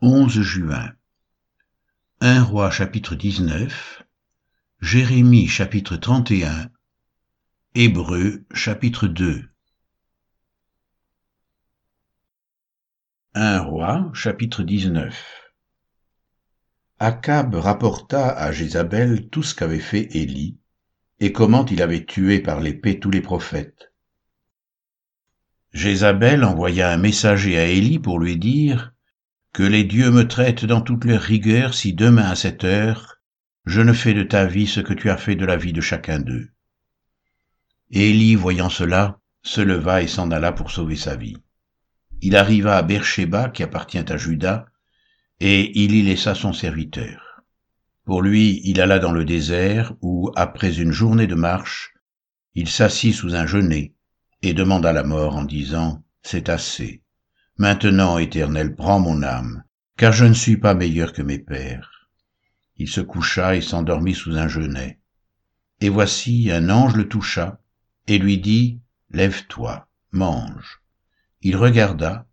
11 juin. 1 roi chapitre 19, Jérémie chapitre 31, Hébreux chapitre 2. 1 roi chapitre 19. Akab rapporta à Jézabel tout ce qu'avait fait Élie, et comment il avait tué par l'épée tous les prophètes. Jézabel envoya un messager à Élie pour lui dire que les dieux me traitent dans toute leur rigueur si demain à cette heure, je ne fais de ta vie ce que tu as fait de la vie de chacun d'eux. Élie, voyant cela, se leva et s'en alla pour sauver sa vie. Il arriva à Beersheba, qui appartient à Juda, et il y laissa son serviteur. Pour lui, il alla dans le désert, où, après une journée de marche, il s'assit sous un genêt, et demanda la mort en disant, C'est assez. Maintenant, Éternel, prends mon âme, car je ne suis pas meilleur que mes pères. Il se coucha et s'endormit sous un genêt. Et voici, un ange le toucha, et lui dit, Lève-toi, mange. Il regarda,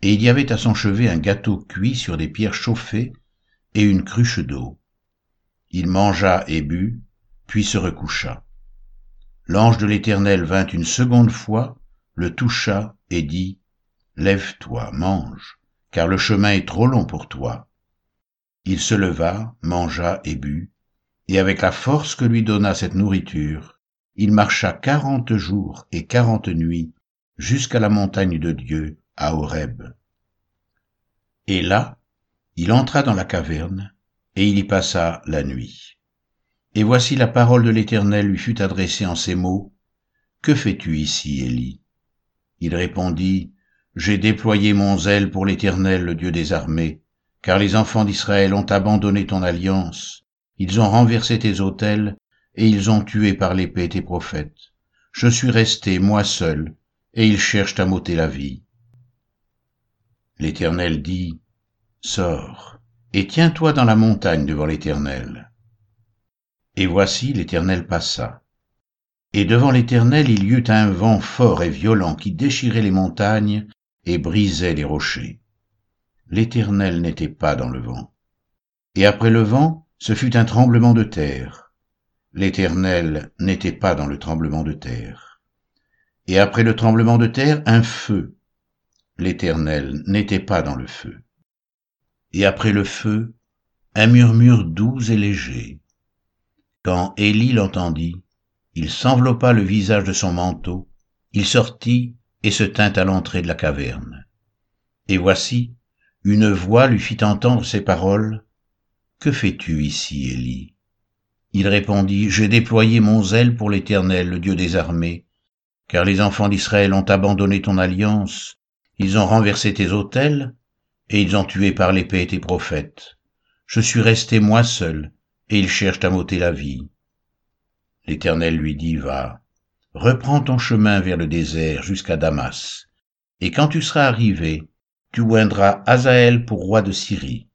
et il y avait à son chevet un gâteau cuit sur des pierres chauffées et une cruche d'eau. Il mangea et but, puis se recoucha. L'ange de l'Éternel vint une seconde fois, le toucha et dit, Lève-toi, mange, car le chemin est trop long pour toi. Il se leva, mangea et but, et avec la force que lui donna cette nourriture, il marcha quarante jours et quarante nuits jusqu'à la montagne de Dieu, à Horeb. Et là, il entra dans la caverne, et il y passa la nuit. Et voici la parole de l'Éternel lui fut adressée en ces mots, Que fais-tu ici, Élie? Il répondit, j'ai déployé mon zèle pour l'Éternel, le Dieu des armées, car les enfants d'Israël ont abandonné ton alliance, ils ont renversé tes autels, et ils ont tué par l'épée tes prophètes. Je suis resté, moi seul, et ils cherchent à m'ôter la vie. L'Éternel dit, Sors, et tiens-toi dans la montagne devant l'Éternel. Et voici l'Éternel passa. Et devant l'Éternel il y eut un vent fort et violent qui déchirait les montagnes et brisait les rochers. L'Éternel n'était pas dans le vent. Et après le vent, ce fut un tremblement de terre. L'Éternel n'était pas dans le tremblement de terre. Et après le tremblement de terre, un feu. L'Éternel n'était pas dans le feu. Et après le feu, un murmure doux et léger. Quand Élie l'entendit, il s'enveloppa le visage de son manteau, il sortit et se tint à l'entrée de la caverne. Et voici, une voix lui fit entendre ces paroles. Que fais-tu ici, Élie? Il répondit, J'ai déployé mon zèle pour l'Éternel, le Dieu des armées, car les enfants d'Israël ont abandonné ton alliance, ils ont renversé tes autels, et ils ont tué par l'épée tes prophètes. Je suis resté moi seul, et ils cherchent à m'ôter la vie. L'Éternel lui dit, Va, reprends ton chemin vers le désert jusqu'à Damas, et quand tu seras arrivé, tu oindras Azaël pour roi de Syrie.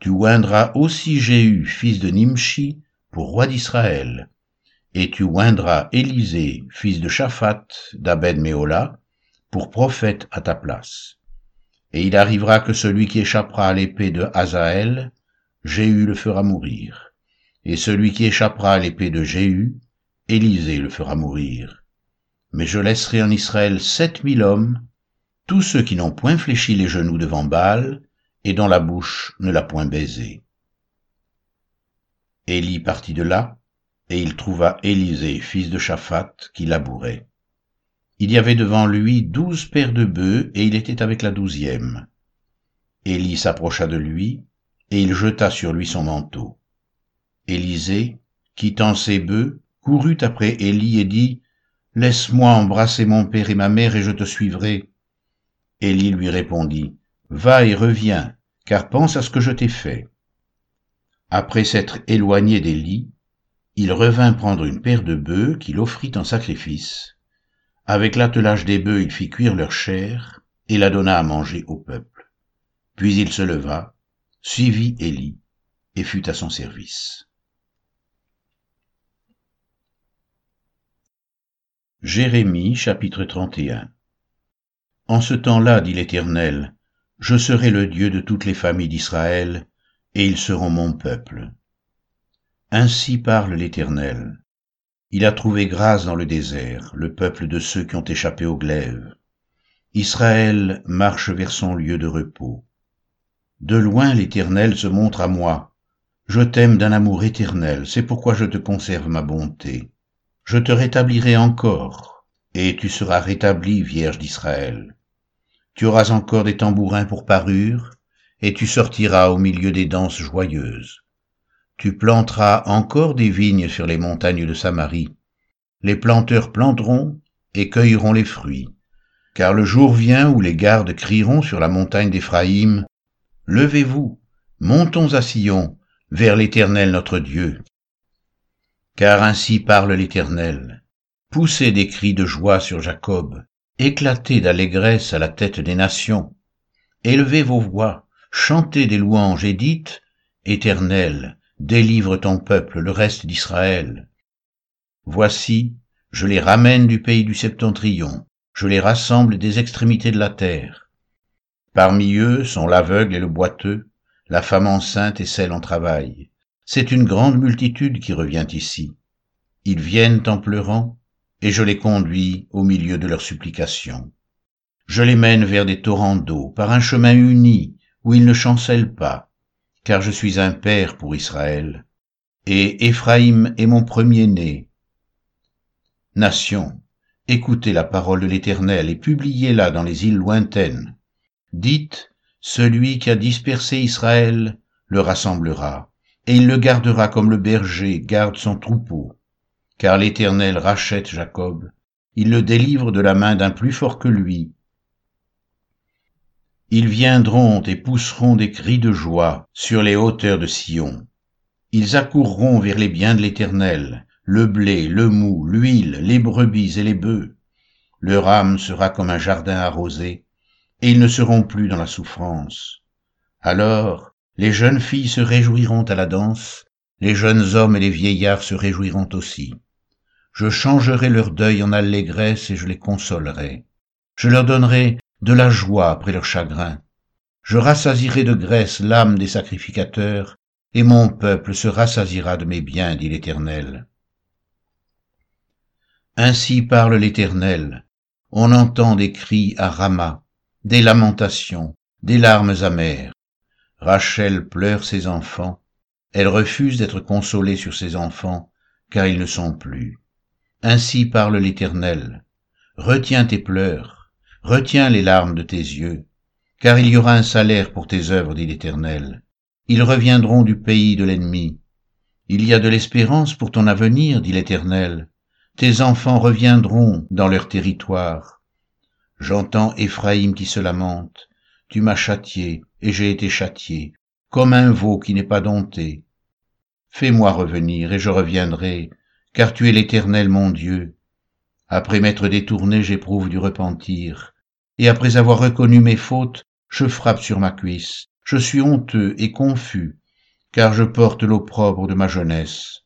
Tu oindras aussi Jéhu, fils de Nimshi, pour roi d'Israël, et tu oindras Élisée, fils de Shaphat, d'Abed Méola, pour prophète à ta place. Et il arrivera que celui qui échappera à l'épée de Azaël, Jéhu le fera mourir, et celui qui échappera à l'épée de Jéhu, Élisée le fera mourir. Mais je laisserai en Israël sept mille hommes, tous ceux qui n'ont point fléchi les genoux devant Baal, et dont la bouche ne l'a point baisé. Élie partit de là, et il trouva Élisée, fils de Shaphat, qui labourait. Il y avait devant lui douze paires de bœufs, et il était avec la douzième. Élie s'approcha de lui, et il jeta sur lui son manteau. Élisée, quittant ses bœufs, courut après Élie et dit, Laisse-moi embrasser mon père et ma mère et je te suivrai. Élie lui répondit, Va et reviens, car pense à ce que je t'ai fait. Après s'être éloigné d'Élie, il revint prendre une paire de bœufs qu'il offrit en sacrifice. Avec l'attelage des bœufs, il fit cuire leur chair et la donna à manger au peuple. Puis il se leva, suivit Élie et fut à son service. Jérémie chapitre 31 En ce temps-là, dit l'Éternel, Je serai le Dieu de toutes les familles d'Israël, et ils seront mon peuple. Ainsi parle l'Éternel. Il a trouvé grâce dans le désert, le peuple de ceux qui ont échappé au glaive. Israël marche vers son lieu de repos. De loin l'Éternel se montre à moi. Je t'aime d'un amour éternel, c'est pourquoi je te conserve ma bonté. Je te rétablirai encore, et tu seras rétabli, Vierge d'Israël. Tu auras encore des tambourins pour parure, et tu sortiras au milieu des danses joyeuses. Tu planteras encore des vignes sur les montagnes de Samarie. Les planteurs planteront et cueilleront les fruits. Car le jour vient où les gardes crieront sur la montagne d'Éphraïm, Levez-vous, montons à Sion, vers l'Éternel notre Dieu. Car ainsi parle l'Éternel. Poussez des cris de joie sur Jacob, éclatez d'allégresse à la tête des nations. Élevez vos voix, chantez des louanges et dites, Éternel, délivre ton peuple, le reste d'Israël. Voici, je les ramène du pays du septentrion, je les rassemble des extrémités de la terre. Parmi eux sont l'aveugle et le boiteux, la femme enceinte et celle en travail. C'est une grande multitude qui revient ici. Ils viennent en pleurant, et je les conduis au milieu de leurs supplications. Je les mène vers des torrents d'eau, par un chemin uni, où ils ne chancellent pas, car je suis un père pour Israël, et Éphraïm est mon premier-né. Nation, écoutez la parole de l'Éternel et publiez-la dans les îles lointaines. Dites, celui qui a dispersé Israël le rassemblera, et il le gardera comme le berger garde son troupeau. Car l'Éternel rachète Jacob, il le délivre de la main d'un plus fort que lui, ils viendront et pousseront des cris de joie sur les hauteurs de Sion. Ils accourront vers les biens de l'Éternel, le blé, le mou, l'huile, les brebis et les bœufs. Leur âme sera comme un jardin arrosé, et ils ne seront plus dans la souffrance. Alors, les jeunes filles se réjouiront à la danse, les jeunes hommes et les vieillards se réjouiront aussi. Je changerai leur deuil en allégresse et je les consolerai. Je leur donnerai de la joie après leur chagrin. Je rassasirai de graisse l'âme des sacrificateurs, et mon peuple se rassasira de mes biens, dit l'Éternel. Ainsi parle l'Éternel. On entend des cris à Rama, des lamentations, des larmes amères. Rachel pleure ses enfants. Elle refuse d'être consolée sur ses enfants, car ils ne sont plus. Ainsi parle l'Éternel. Retiens tes pleurs Retiens les larmes de tes yeux, car il y aura un salaire pour tes œuvres, dit l'Éternel. Ils reviendront du pays de l'ennemi. Il y a de l'espérance pour ton avenir, dit l'Éternel. Tes enfants reviendront dans leur territoire. J'entends Éphraïm qui se lamente. Tu m'as châtié, et j'ai été châtié, comme un veau qui n'est pas dompté. Fais-moi revenir, et je reviendrai, car tu es l'Éternel mon Dieu. Après m'être détourné, j'éprouve du repentir et après avoir reconnu mes fautes, je frappe sur ma cuisse. Je suis honteux et confus, car je porte l'opprobre de ma jeunesse.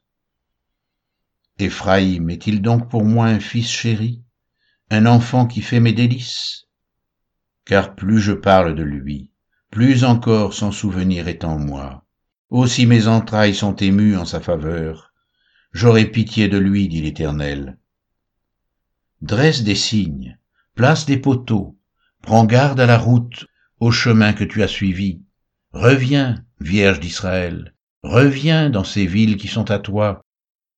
Éphraïm est-il donc pour moi un fils chéri, un enfant qui fait mes délices? Car plus je parle de lui, plus encore son souvenir est en moi. Aussi mes entrailles sont émues en sa faveur. J'aurai pitié de lui, dit l'Éternel. Dresse des signes, place des poteaux, Prends garde à la route, au chemin que tu as suivi. Reviens, Vierge d'Israël, reviens dans ces villes qui sont à toi.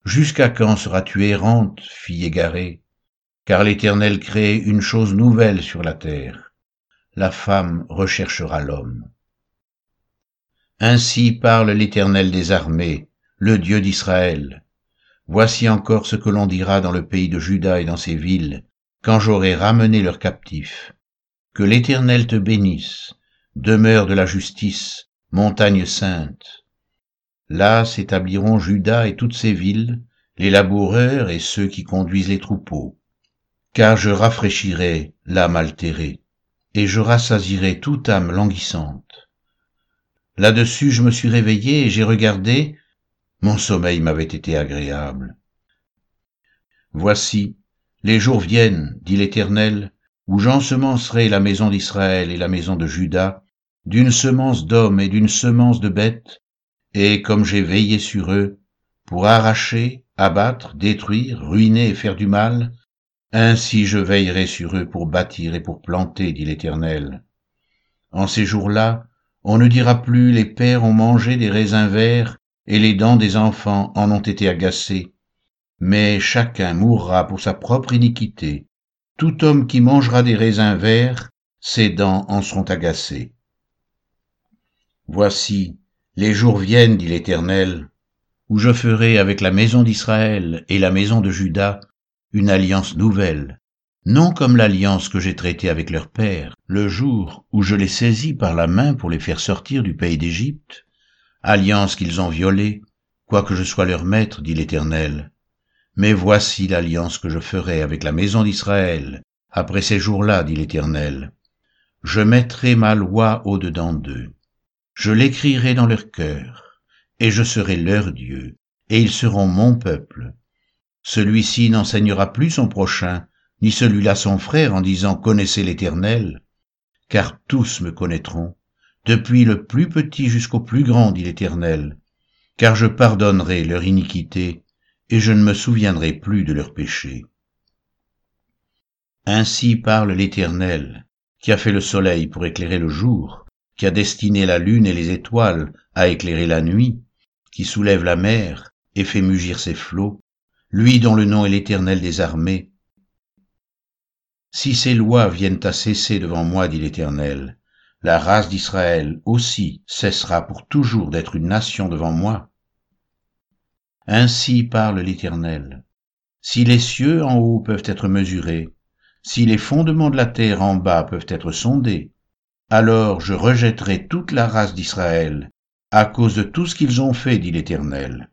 Jusqu'à quand seras-tu errante, fille égarée? Car l'Éternel crée une chose nouvelle sur la terre. La femme recherchera l'homme. Ainsi parle l'Éternel des armées, le Dieu d'Israël. Voici encore ce que l'on dira dans le pays de Juda et dans ses villes, quand j'aurai ramené leurs captifs. Que l'Éternel te bénisse, demeure de la justice, montagne sainte. Là s'établiront Judas et toutes ses villes, les laboureurs et ceux qui conduisent les troupeaux. Car je rafraîchirai l'âme altérée, et je rassasirai toute âme languissante. Là-dessus je me suis réveillé et j'ai regardé, mon sommeil m'avait été agréable. Voici, les jours viennent, dit l'Éternel, où j'ensemencerai la maison d'Israël et la maison de Juda, d'une semence d'hommes et d'une semence de bêtes, et comme j'ai veillé sur eux, pour arracher, abattre, détruire, ruiner et faire du mal, ainsi je veillerai sur eux pour bâtir et pour planter, dit l'Éternel. En ces jours-là, on ne dira plus les pères ont mangé des raisins verts et les dents des enfants en ont été agacées, mais chacun mourra pour sa propre iniquité. Tout homme qui mangera des raisins verts, ses dents en seront agacées. Voici, les jours viennent, dit l'Éternel, où je ferai avec la maison d'Israël et la maison de Juda une alliance nouvelle, non comme l'alliance que j'ai traitée avec leur père, le jour où je les saisis par la main pour les faire sortir du pays d'Égypte, alliance qu'ils ont violée, quoique je sois leur maître, dit l'Éternel. Mais voici l'alliance que je ferai avec la maison d'Israël, après ces jours-là, dit l'Éternel. Je mettrai ma loi au-dedans d'eux. Je l'écrirai dans leur cœur, et je serai leur Dieu, et ils seront mon peuple. Celui-ci n'enseignera plus son prochain, ni celui-là son frère en disant Connaissez l'Éternel, car tous me connaîtront, depuis le plus petit jusqu'au plus grand, dit l'Éternel, car je pardonnerai leur iniquité, et je ne me souviendrai plus de leurs péchés. Ainsi parle l'Éternel, qui a fait le soleil pour éclairer le jour, qui a destiné la lune et les étoiles à éclairer la nuit, qui soulève la mer et fait mugir ses flots, lui dont le nom est l'Éternel des armées. Si ces lois viennent à cesser devant moi, dit l'Éternel, la race d'Israël aussi cessera pour toujours d'être une nation devant moi. Ainsi parle l'Éternel. Si les cieux en haut peuvent être mesurés, si les fondements de la terre en bas peuvent être sondés, alors je rejetterai toute la race d'Israël à cause de tout ce qu'ils ont fait, dit l'Éternel.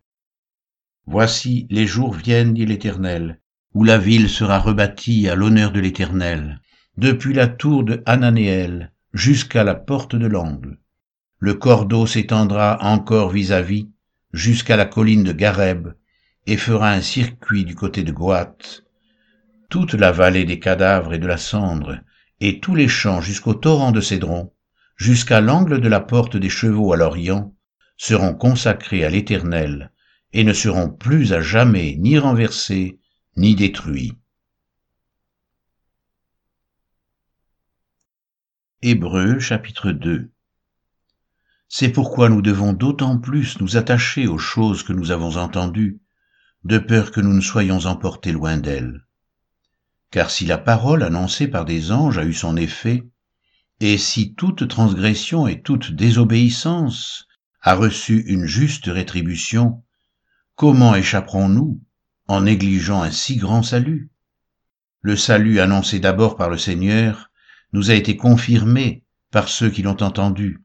Voici les jours viennent, dit l'Éternel, où la ville sera rebâtie à l'honneur de l'Éternel, depuis la tour de Hananéel jusqu'à la porte de l'angle. Le cordeau s'étendra encore vis-à-vis jusqu'à la colline de Gareb et fera un circuit du côté de Goat, toute la vallée des cadavres et de la cendre, et tous les champs jusqu'au torrent de Cédron, jusqu'à l'angle de la porte des chevaux à l'Orient, seront consacrés à l'Éternel, et ne seront plus à jamais ni renversés, ni détruits. Hébreux chapitre 2 C'est pourquoi nous devons d'autant plus nous attacher aux choses que nous avons entendues, de peur que nous ne soyons emportés loin d'elles. Car si la parole annoncée par des anges a eu son effet, et si toute transgression et toute désobéissance a reçu une juste rétribution, comment échapperons-nous en négligeant un si grand salut? Le salut annoncé d'abord par le Seigneur nous a été confirmé par ceux qui l'ont entendu,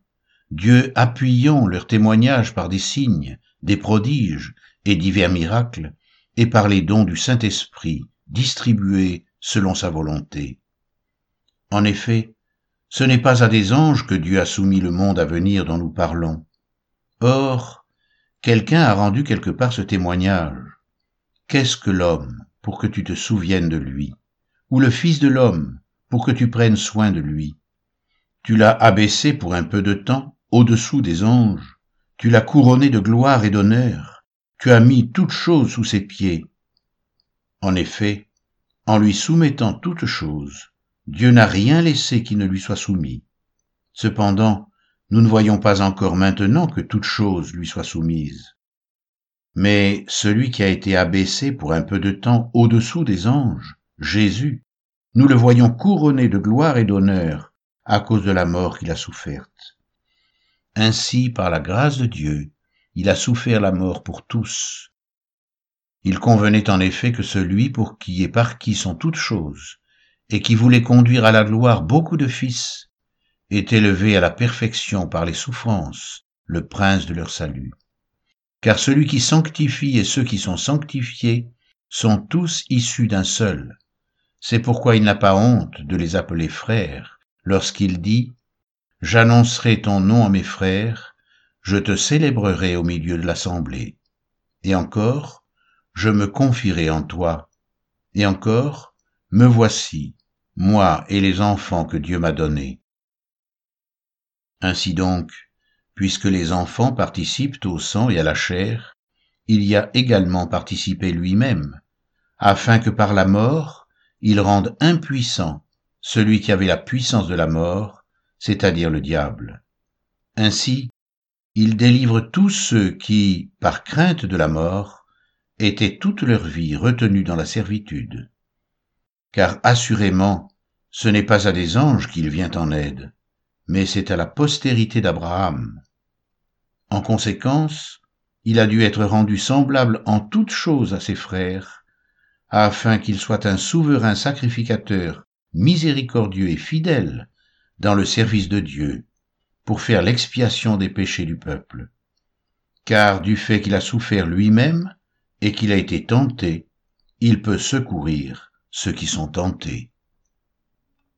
Dieu appuyant leur témoignage par des signes, des prodiges et divers miracles, et par les dons du Saint-Esprit distribués selon sa volonté. En effet, ce n'est pas à des anges que Dieu a soumis le monde à venir dont nous parlons. Or, quelqu'un a rendu quelque part ce témoignage. Qu'est-ce que l'homme pour que tu te souviennes de lui, ou le Fils de l'homme pour que tu prennes soin de lui? Tu l'as abaissé pour un peu de temps au-dessous des anges, tu l'as couronné de gloire et d'honneur, tu as mis toutes choses sous ses pieds. En effet, en lui soumettant toutes choses, Dieu n'a rien laissé qui ne lui soit soumis. Cependant, nous ne voyons pas encore maintenant que toutes choses lui soient soumises. Mais celui qui a été abaissé pour un peu de temps au-dessous des anges, Jésus, nous le voyons couronné de gloire et d'honneur à cause de la mort qu'il a soufferte. Ainsi, par la grâce de Dieu, il a souffert la mort pour tous. Il convenait en effet que celui pour qui et par qui sont toutes choses, et qui voulait conduire à la gloire beaucoup de fils, est élevé à la perfection par les souffrances, le prince de leur salut. Car celui qui sanctifie et ceux qui sont sanctifiés sont tous issus d'un seul, c'est pourquoi il n'a pas honte de les appeler frères, lorsqu'il dit, J'annoncerai ton nom à mes frères, je te célébrerai au milieu de l'assemblée. Et encore, je me confierai en toi. Et encore, me voici, moi et les enfants que Dieu m'a donnés. Ainsi donc, puisque les enfants participent au sang et à la chair, il y a également participé lui-même, afin que par la mort, il rende impuissant celui qui avait la puissance de la mort, c'est-à-dire le diable. Ainsi, il délivre tous ceux qui, par crainte de la mort, étaient toute leur vie retenus dans la servitude. Car assurément, ce n'est pas à des anges qu'il vient en aide, mais c'est à la postérité d'Abraham. En conséquence, il a dû être rendu semblable en toutes choses à ses frères, afin qu'il soit un souverain sacrificateur miséricordieux et fidèle dans le service de Dieu, pour faire l'expiation des péchés du peuple. Car du fait qu'il a souffert lui-même et qu'il a été tenté, il peut secourir ceux qui sont tentés.